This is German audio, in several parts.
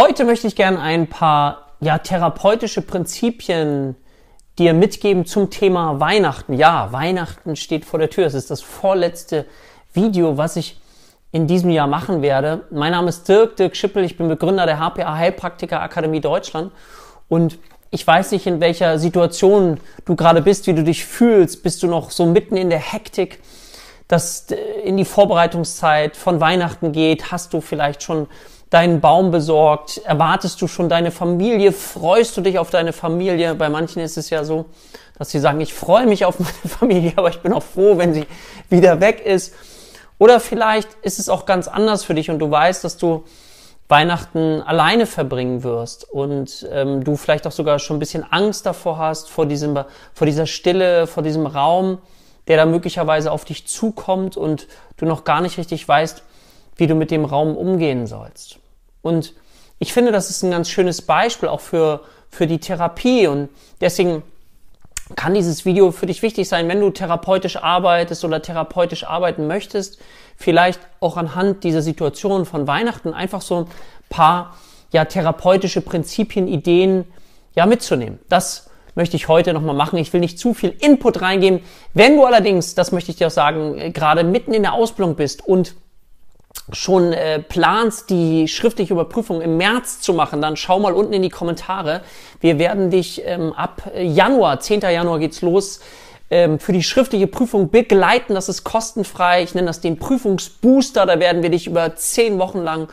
Heute möchte ich gerne ein paar ja, therapeutische Prinzipien dir mitgeben zum Thema Weihnachten. Ja, Weihnachten steht vor der Tür. Es ist das vorletzte Video, was ich in diesem Jahr machen werde. Mein Name ist Dirk, Dirk Schippel. Ich bin Begründer der HPA Heilpraktiker Akademie Deutschland. Und ich weiß nicht, in welcher Situation du gerade bist, wie du dich fühlst. Bist du noch so mitten in der Hektik, dass in die Vorbereitungszeit von Weihnachten geht? Hast du vielleicht schon deinen Baum besorgt? Erwartest du schon deine Familie? Freust du dich auf deine Familie? Bei manchen ist es ja so, dass sie sagen, ich freue mich auf meine Familie, aber ich bin auch froh, wenn sie wieder weg ist. Oder vielleicht ist es auch ganz anders für dich und du weißt, dass du Weihnachten alleine verbringen wirst und ähm, du vielleicht auch sogar schon ein bisschen Angst davor hast, vor, diesem, vor dieser Stille, vor diesem Raum, der da möglicherweise auf dich zukommt und du noch gar nicht richtig weißt, wie du mit dem Raum umgehen sollst. Und ich finde, das ist ein ganz schönes Beispiel auch für, für die Therapie und deswegen kann dieses Video für dich wichtig sein, wenn du therapeutisch arbeitest oder therapeutisch arbeiten möchtest, vielleicht auch anhand dieser Situation von Weihnachten einfach so ein paar ja therapeutische Prinzipien, Ideen ja mitzunehmen. Das möchte ich heute nochmal machen. Ich will nicht zu viel Input reingeben. Wenn du allerdings, das möchte ich dir auch sagen, gerade mitten in der Ausbildung bist und schon äh, planst, die schriftliche Überprüfung im März zu machen, dann schau mal unten in die Kommentare. Wir werden dich ähm, ab Januar, 10. Januar geht's los, ähm, für die schriftliche Prüfung begleiten. Das ist kostenfrei. Ich nenne das den Prüfungsbooster. Da werden wir dich über zehn Wochen lang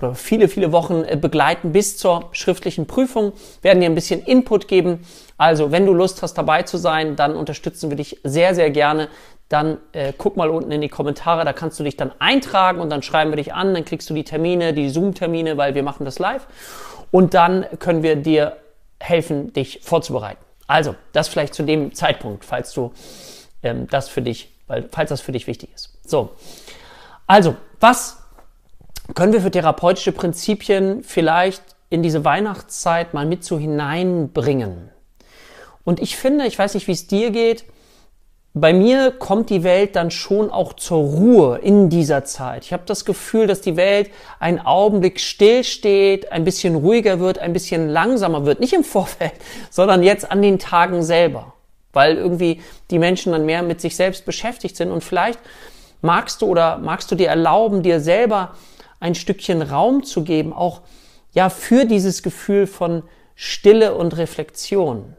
oder viele, viele Wochen äh, begleiten bis zur schriftlichen Prüfung, werden dir ein bisschen Input geben. Also, wenn du Lust hast, dabei zu sein, dann unterstützen wir dich sehr, sehr gerne dann äh, guck mal unten in die Kommentare, da kannst du dich dann eintragen und dann schreiben wir dich an, dann kriegst du die Termine, die Zoom-Termine, weil wir machen das live und dann können wir dir helfen, dich vorzubereiten. Also, das vielleicht zu dem Zeitpunkt, falls du ähm, das für dich, weil, falls das für dich wichtig ist. So, also, was können wir für therapeutische Prinzipien vielleicht in diese Weihnachtszeit mal mit so hineinbringen? Und ich finde, ich weiß nicht, wie es dir geht, bei mir kommt die Welt dann schon auch zur Ruhe in dieser Zeit. Ich habe das Gefühl, dass die Welt einen Augenblick stillsteht, ein bisschen ruhiger wird, ein bisschen langsamer wird. Nicht im Vorfeld, sondern jetzt an den Tagen selber. Weil irgendwie die Menschen dann mehr mit sich selbst beschäftigt sind. Und vielleicht magst du oder magst du dir erlauben, dir selber ein Stückchen Raum zu geben, auch ja für dieses Gefühl von Stille und Reflexion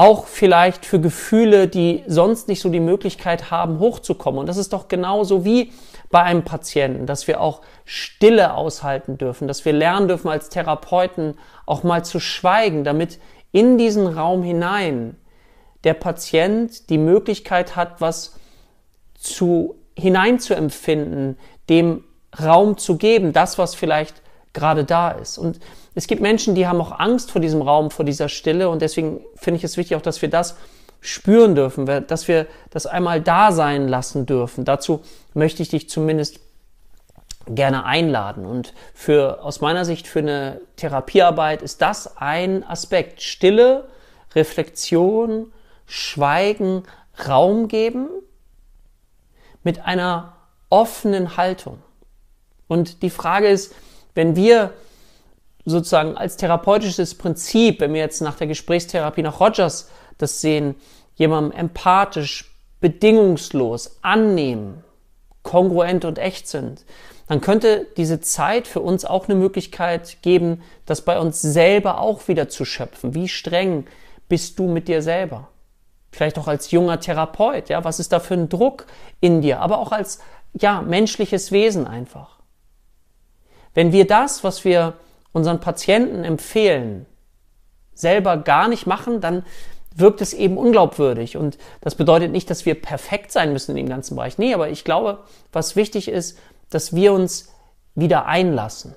auch vielleicht für Gefühle, die sonst nicht so die Möglichkeit haben, hochzukommen. Und das ist doch genauso wie bei einem Patienten, dass wir auch Stille aushalten dürfen, dass wir lernen dürfen als Therapeuten auch mal zu schweigen, damit in diesen Raum hinein der Patient die Möglichkeit hat, was zu hineinzuempfinden, dem Raum zu geben, das, was vielleicht gerade da ist. Und es gibt Menschen, die haben auch Angst vor diesem Raum, vor dieser Stille und deswegen finde ich es wichtig auch, dass wir das spüren dürfen, dass wir das einmal da sein lassen dürfen. Dazu möchte ich dich zumindest gerne einladen. Und für, aus meiner Sicht für eine Therapiearbeit ist das ein Aspekt. Stille, Reflexion, Schweigen, Raum geben mit einer offenen Haltung. Und die Frage ist, wenn wir sozusagen als therapeutisches Prinzip, wenn wir jetzt nach der Gesprächstherapie nach Rogers das sehen, jemandem empathisch, bedingungslos annehmen, kongruent und echt sind, dann könnte diese Zeit für uns auch eine Möglichkeit geben, das bei uns selber auch wieder zu schöpfen. Wie streng bist du mit dir selber? Vielleicht auch als junger Therapeut, ja, was ist da für ein Druck in dir, aber auch als, ja, menschliches Wesen einfach. Wenn wir das, was wir unseren Patienten empfehlen, selber gar nicht machen, dann wirkt es eben unglaubwürdig. Und das bedeutet nicht, dass wir perfekt sein müssen in dem ganzen Bereich. Nee, aber ich glaube, was wichtig ist, dass wir uns wieder einlassen.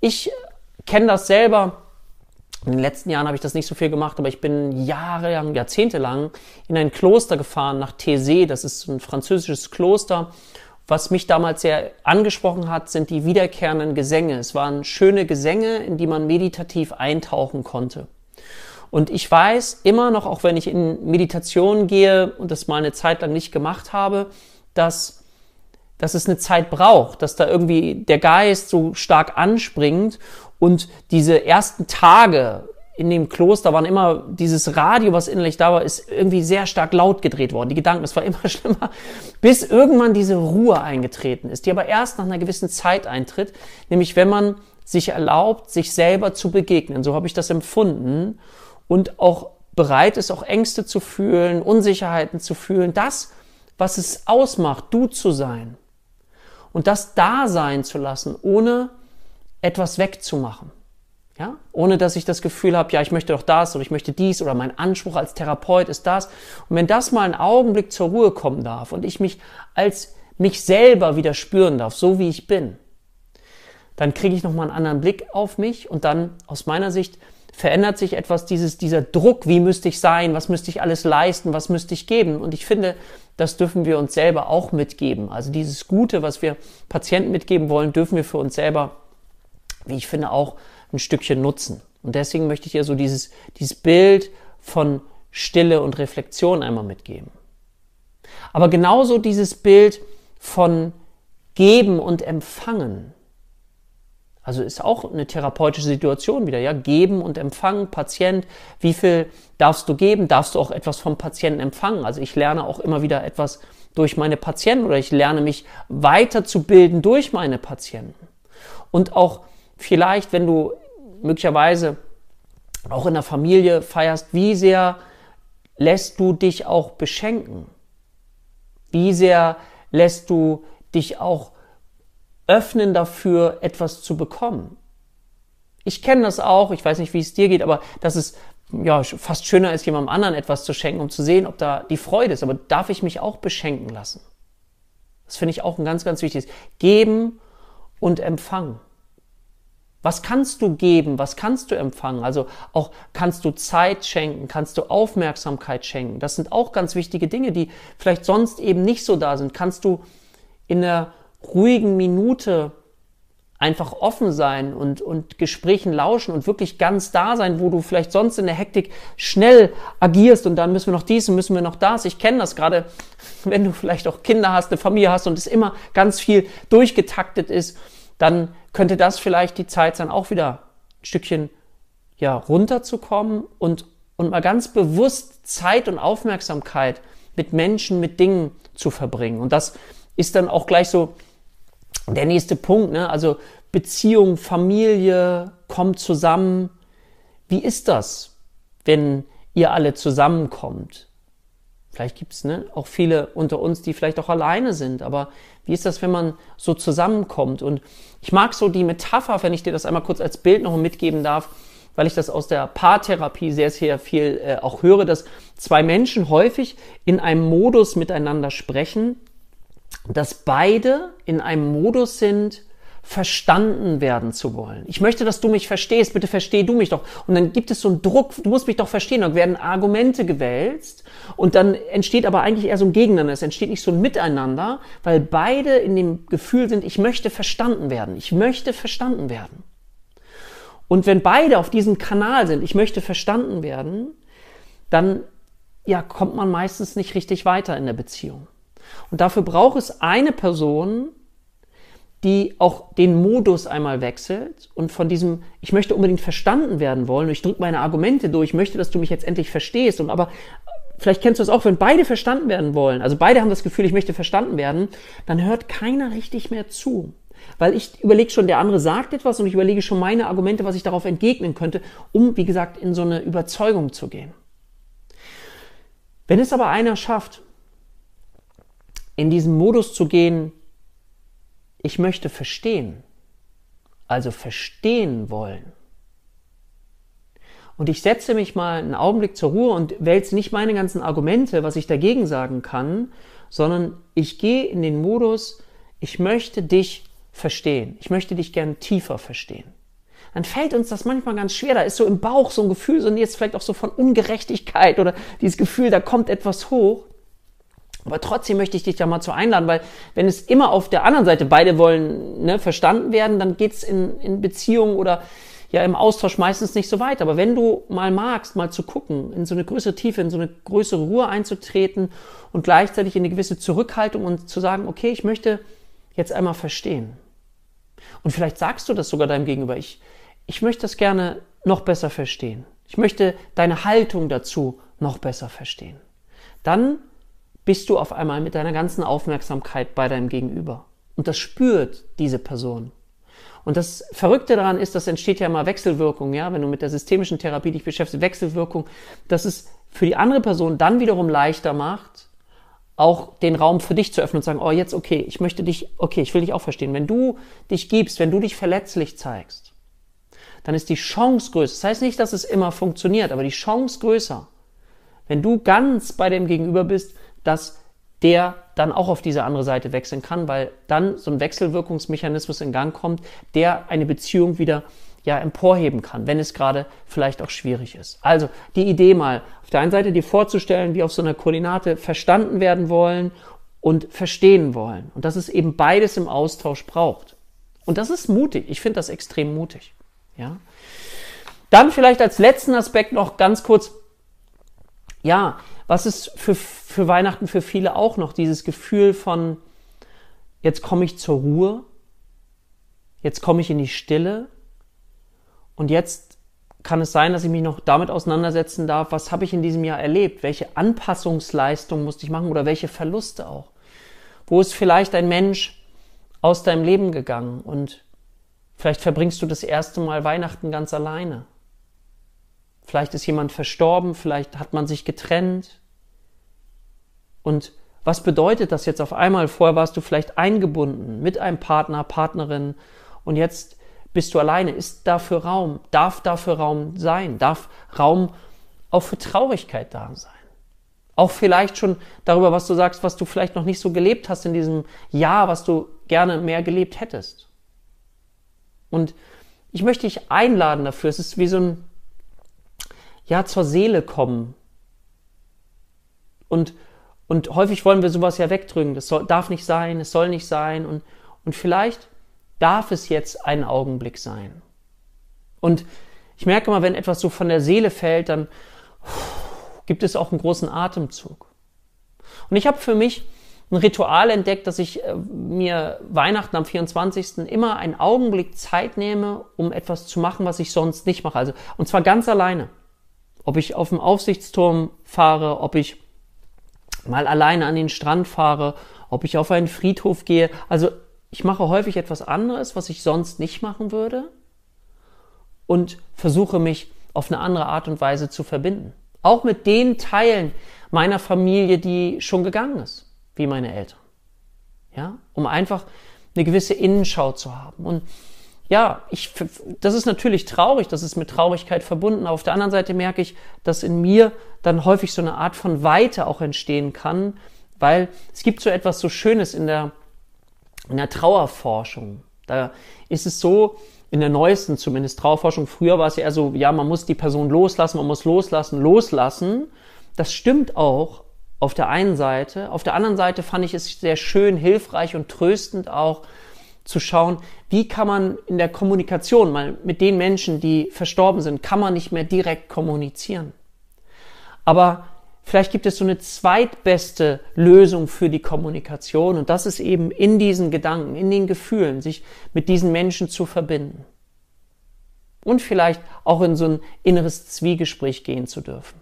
Ich kenne das selber. In den letzten Jahren habe ich das nicht so viel gemacht, aber ich bin jahrelang, jahrzehntelang in ein Kloster gefahren nach Thésée. Das ist ein französisches Kloster. Was mich damals sehr angesprochen hat, sind die wiederkehrenden Gesänge. Es waren schöne Gesänge, in die man meditativ eintauchen konnte. Und ich weiß immer noch, auch wenn ich in Meditation gehe und das mal eine Zeit lang nicht gemacht habe, dass dass es eine Zeit braucht, dass da irgendwie der Geist so stark anspringt und diese ersten Tage in dem Kloster waren immer dieses Radio, was innerlich da war, ist irgendwie sehr stark laut gedreht worden. Die Gedanken, es war immer schlimmer, bis irgendwann diese Ruhe eingetreten ist, die aber erst nach einer gewissen Zeit eintritt, nämlich wenn man sich erlaubt, sich selber zu begegnen. So habe ich das empfunden und auch bereit ist, auch Ängste zu fühlen, Unsicherheiten zu fühlen, das, was es ausmacht, du zu sein. Und das da sein zu lassen, ohne etwas wegzumachen. Ja? Ohne dass ich das Gefühl habe, ja, ich möchte doch das oder ich möchte dies oder mein Anspruch als Therapeut ist das. Und wenn das mal einen Augenblick zur Ruhe kommen darf und ich mich als mich selber wieder spüren darf, so wie ich bin, dann kriege ich nochmal einen anderen Blick auf mich und dann aus meiner Sicht verändert sich etwas, dieses, dieser Druck, wie müsste ich sein, was müsste ich alles leisten, was müsste ich geben. Und ich finde, das dürfen wir uns selber auch mitgeben. Also dieses Gute, was wir Patienten mitgeben wollen, dürfen wir für uns selber, wie ich finde, auch ein Stückchen nutzen. Und deswegen möchte ich dir so dieses, dieses Bild von Stille und Reflexion einmal mitgeben. Aber genauso dieses Bild von Geben und Empfangen. Also ist auch eine therapeutische Situation wieder, ja. Geben und empfangen, Patient. Wie viel darfst du geben? Darfst du auch etwas vom Patienten empfangen? Also ich lerne auch immer wieder etwas durch meine Patienten oder ich lerne mich weiterzubilden durch meine Patienten. Und auch vielleicht, wenn du möglicherweise auch in der Familie feierst, wie sehr lässt du dich auch beschenken? Wie sehr lässt du dich auch öffnen dafür, etwas zu bekommen? Ich kenne das auch, ich weiß nicht, wie es dir geht, aber dass es ja fast schöner ist, jemandem anderen etwas zu schenken, um zu sehen, ob da die Freude ist. Aber darf ich mich auch beschenken lassen? Das finde ich auch ein ganz, ganz wichtiges. Geben und empfangen. Was kannst du geben? Was kannst du empfangen? Also auch kannst du Zeit schenken? Kannst du Aufmerksamkeit schenken? Das sind auch ganz wichtige Dinge, die vielleicht sonst eben nicht so da sind. Kannst du in der ruhigen Minute einfach offen sein und, und Gesprächen lauschen und wirklich ganz da sein, wo du vielleicht sonst in der Hektik schnell agierst und dann müssen wir noch dies und müssen wir noch das. Ich kenne das gerade, wenn du vielleicht auch Kinder hast, eine Familie hast und es immer ganz viel durchgetaktet ist dann könnte das vielleicht die Zeit sein, auch wieder ein Stückchen ja, runterzukommen und, und mal ganz bewusst Zeit und Aufmerksamkeit mit Menschen, mit Dingen zu verbringen. Und das ist dann auch gleich so der nächste Punkt. Ne? Also Beziehung, Familie, kommt zusammen. Wie ist das, wenn ihr alle zusammenkommt? Vielleicht gibt's ne, auch viele unter uns, die vielleicht auch alleine sind. Aber wie ist das, wenn man so zusammenkommt? Und ich mag so die Metapher, wenn ich dir das einmal kurz als Bild noch mitgeben darf, weil ich das aus der Paartherapie sehr, sehr viel äh, auch höre, dass zwei Menschen häufig in einem Modus miteinander sprechen, dass beide in einem Modus sind, verstanden werden zu wollen. Ich möchte, dass du mich verstehst, bitte versteh du mich doch. Und dann gibt es so einen Druck, du musst mich doch verstehen, dann werden Argumente gewälzt und dann entsteht aber eigentlich eher so ein Gegeneinander, es entsteht nicht so ein Miteinander, weil beide in dem Gefühl sind, ich möchte verstanden werden, ich möchte verstanden werden. Und wenn beide auf diesem Kanal sind, ich möchte verstanden werden, dann ja, kommt man meistens nicht richtig weiter in der Beziehung. Und dafür braucht es eine Person, die auch den Modus einmal wechselt und von diesem, ich möchte unbedingt verstanden werden wollen, ich drücke meine Argumente durch, ich möchte, dass du mich jetzt endlich verstehst und aber vielleicht kennst du es auch, wenn beide verstanden werden wollen, also beide haben das Gefühl, ich möchte verstanden werden, dann hört keiner richtig mehr zu. Weil ich überlege schon, der andere sagt etwas und ich überlege schon meine Argumente, was ich darauf entgegnen könnte, um, wie gesagt, in so eine Überzeugung zu gehen. Wenn es aber einer schafft, in diesen Modus zu gehen, ich möchte verstehen, also verstehen wollen. Und ich setze mich mal einen Augenblick zur Ruhe und wälze nicht meine ganzen Argumente, was ich dagegen sagen kann, sondern ich gehe in den Modus, ich möchte dich verstehen. Ich möchte dich gern tiefer verstehen. Dann fällt uns das manchmal ganz schwer. Da ist so im Bauch so ein Gefühl, so jetzt vielleicht auch so von Ungerechtigkeit oder dieses Gefühl, da kommt etwas hoch. Aber trotzdem möchte ich dich da mal zu einladen, weil wenn es immer auf der anderen Seite beide wollen ne, verstanden werden, dann geht's in, in Beziehungen oder ja im Austausch meistens nicht so weit. Aber wenn du mal magst, mal zu gucken, in so eine größere Tiefe, in so eine größere Ruhe einzutreten und gleichzeitig in eine gewisse Zurückhaltung und zu sagen, okay, ich möchte jetzt einmal verstehen. Und vielleicht sagst du das sogar deinem Gegenüber. Ich, ich möchte das gerne noch besser verstehen. Ich möchte deine Haltung dazu noch besser verstehen. Dann bist du auf einmal mit deiner ganzen Aufmerksamkeit bei deinem Gegenüber. Und das spürt diese Person. Und das Verrückte daran ist, das entsteht ja immer Wechselwirkung, ja, wenn du mit der systemischen Therapie dich beschäftigst, Wechselwirkung, dass es für die andere Person dann wiederum leichter macht, auch den Raum für dich zu öffnen und zu sagen, oh, jetzt okay, ich möchte dich, okay, ich will dich auch verstehen. Wenn du dich gibst, wenn du dich verletzlich zeigst, dann ist die Chance größer. Das heißt nicht, dass es immer funktioniert, aber die Chance größer, wenn du ganz bei dem Gegenüber bist, dass der dann auch auf diese andere Seite wechseln kann, weil dann so ein Wechselwirkungsmechanismus in Gang kommt, der eine Beziehung wieder ja emporheben kann, wenn es gerade vielleicht auch schwierig ist. Also die Idee mal auf der einen Seite dir vorzustellen, wie auf so einer Koordinate verstanden werden wollen und verstehen wollen und dass es eben beides im Austausch braucht. Und das ist mutig. Ich finde das extrem mutig. Ja. Dann vielleicht als letzten Aspekt noch ganz kurz, ja, was ist für, für Weihnachten für viele auch noch dieses Gefühl von, jetzt komme ich zur Ruhe, jetzt komme ich in die Stille und jetzt kann es sein, dass ich mich noch damit auseinandersetzen darf, was habe ich in diesem Jahr erlebt, welche Anpassungsleistung musste ich machen oder welche Verluste auch. Wo ist vielleicht ein Mensch aus deinem Leben gegangen und vielleicht verbringst du das erste Mal Weihnachten ganz alleine. Vielleicht ist jemand verstorben, vielleicht hat man sich getrennt. Und was bedeutet das jetzt auf einmal? Vorher warst du vielleicht eingebunden mit einem Partner, Partnerin und jetzt bist du alleine. Ist dafür Raum? Darf dafür Raum sein? Darf Raum auch für Traurigkeit da sein? Auch vielleicht schon darüber, was du sagst, was du vielleicht noch nicht so gelebt hast in diesem Jahr, was du gerne mehr gelebt hättest. Und ich möchte dich einladen dafür. Es ist wie so ein ja, zur Seele kommen. Und, und häufig wollen wir sowas ja wegdrücken. Das soll, darf nicht sein, es soll nicht sein. Und, und vielleicht darf es jetzt ein Augenblick sein. Und ich merke mal, wenn etwas so von der Seele fällt, dann gibt es auch einen großen Atemzug. Und ich habe für mich ein Ritual entdeckt, dass ich äh, mir Weihnachten am 24. immer einen Augenblick Zeit nehme, um etwas zu machen, was ich sonst nicht mache. Also, und zwar ganz alleine ob ich auf dem Aufsichtsturm fahre, ob ich mal alleine an den Strand fahre, ob ich auf einen Friedhof gehe. Also ich mache häufig etwas anderes, was ich sonst nicht machen würde und versuche mich auf eine andere Art und Weise zu verbinden. Auch mit den Teilen meiner Familie, die schon gegangen ist, wie meine Eltern. Ja, um einfach eine gewisse Innenschau zu haben. Und ja, ich, das ist natürlich traurig, das ist mit Traurigkeit verbunden. Auf der anderen Seite merke ich, dass in mir dann häufig so eine Art von Weite auch entstehen kann, weil es gibt so etwas so Schönes in der, in der Trauerforschung. Da ist es so, in der neuesten zumindest Trauerforschung, früher war es ja eher so, ja, man muss die Person loslassen, man muss loslassen, loslassen. Das stimmt auch auf der einen Seite. Auf der anderen Seite fand ich es sehr schön, hilfreich und tröstend auch, zu schauen, wie kann man in der Kommunikation mal mit den Menschen, die verstorben sind, kann man nicht mehr direkt kommunizieren. Aber vielleicht gibt es so eine zweitbeste Lösung für die Kommunikation und das ist eben in diesen Gedanken, in den Gefühlen, sich mit diesen Menschen zu verbinden. Und vielleicht auch in so ein inneres Zwiegespräch gehen zu dürfen.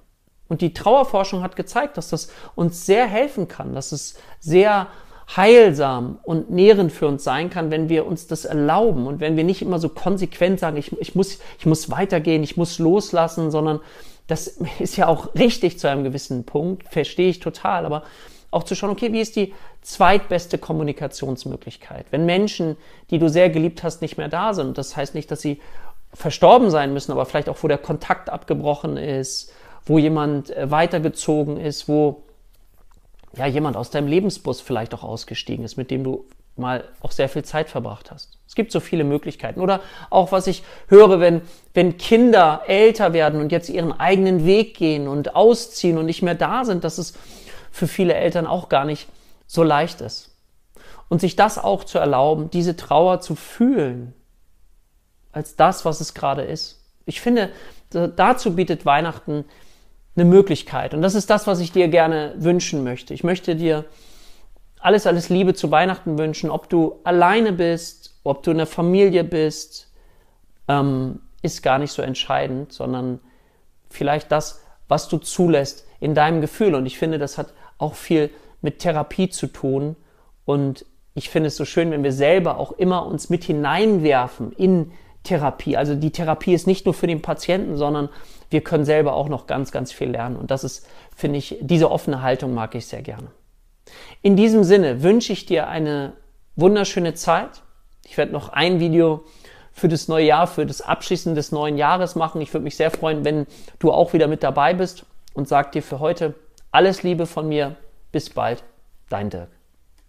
Und die Trauerforschung hat gezeigt, dass das uns sehr helfen kann, dass es sehr heilsam und nährend für uns sein kann, wenn wir uns das erlauben und wenn wir nicht immer so konsequent sagen, ich, ich, muss, ich muss weitergehen, ich muss loslassen, sondern das ist ja auch richtig zu einem gewissen Punkt, verstehe ich total, aber auch zu schauen, okay, wie ist die zweitbeste Kommunikationsmöglichkeit? Wenn Menschen, die du sehr geliebt hast, nicht mehr da sind, das heißt nicht, dass sie verstorben sein müssen, aber vielleicht auch, wo der Kontakt abgebrochen ist, wo jemand äh, weitergezogen ist, wo ja, jemand aus deinem Lebensbus vielleicht auch ausgestiegen ist, mit dem du mal auch sehr viel Zeit verbracht hast. Es gibt so viele Möglichkeiten. Oder auch, was ich höre, wenn, wenn Kinder älter werden und jetzt ihren eigenen Weg gehen und ausziehen und nicht mehr da sind, dass es für viele Eltern auch gar nicht so leicht ist. Und sich das auch zu erlauben, diese Trauer zu fühlen, als das, was es gerade ist. Ich finde, dazu bietet Weihnachten eine Möglichkeit. Und das ist das, was ich dir gerne wünschen möchte. Ich möchte dir alles, alles Liebe zu Weihnachten wünschen, ob du alleine bist, ob du in der Familie bist, ähm, ist gar nicht so entscheidend, sondern vielleicht das, was du zulässt in deinem Gefühl. Und ich finde, das hat auch viel mit Therapie zu tun. Und ich finde es so schön, wenn wir selber auch immer uns mit hineinwerfen in Therapie. Also die Therapie ist nicht nur für den Patienten, sondern wir können selber auch noch ganz, ganz viel lernen. Und das ist, finde ich, diese offene Haltung mag ich sehr gerne. In diesem Sinne wünsche ich dir eine wunderschöne Zeit. Ich werde noch ein Video für das neue Jahr, für das Abschließen des neuen Jahres machen. Ich würde mich sehr freuen, wenn du auch wieder mit dabei bist und sag dir für heute alles Liebe von mir. Bis bald, dein Dirk.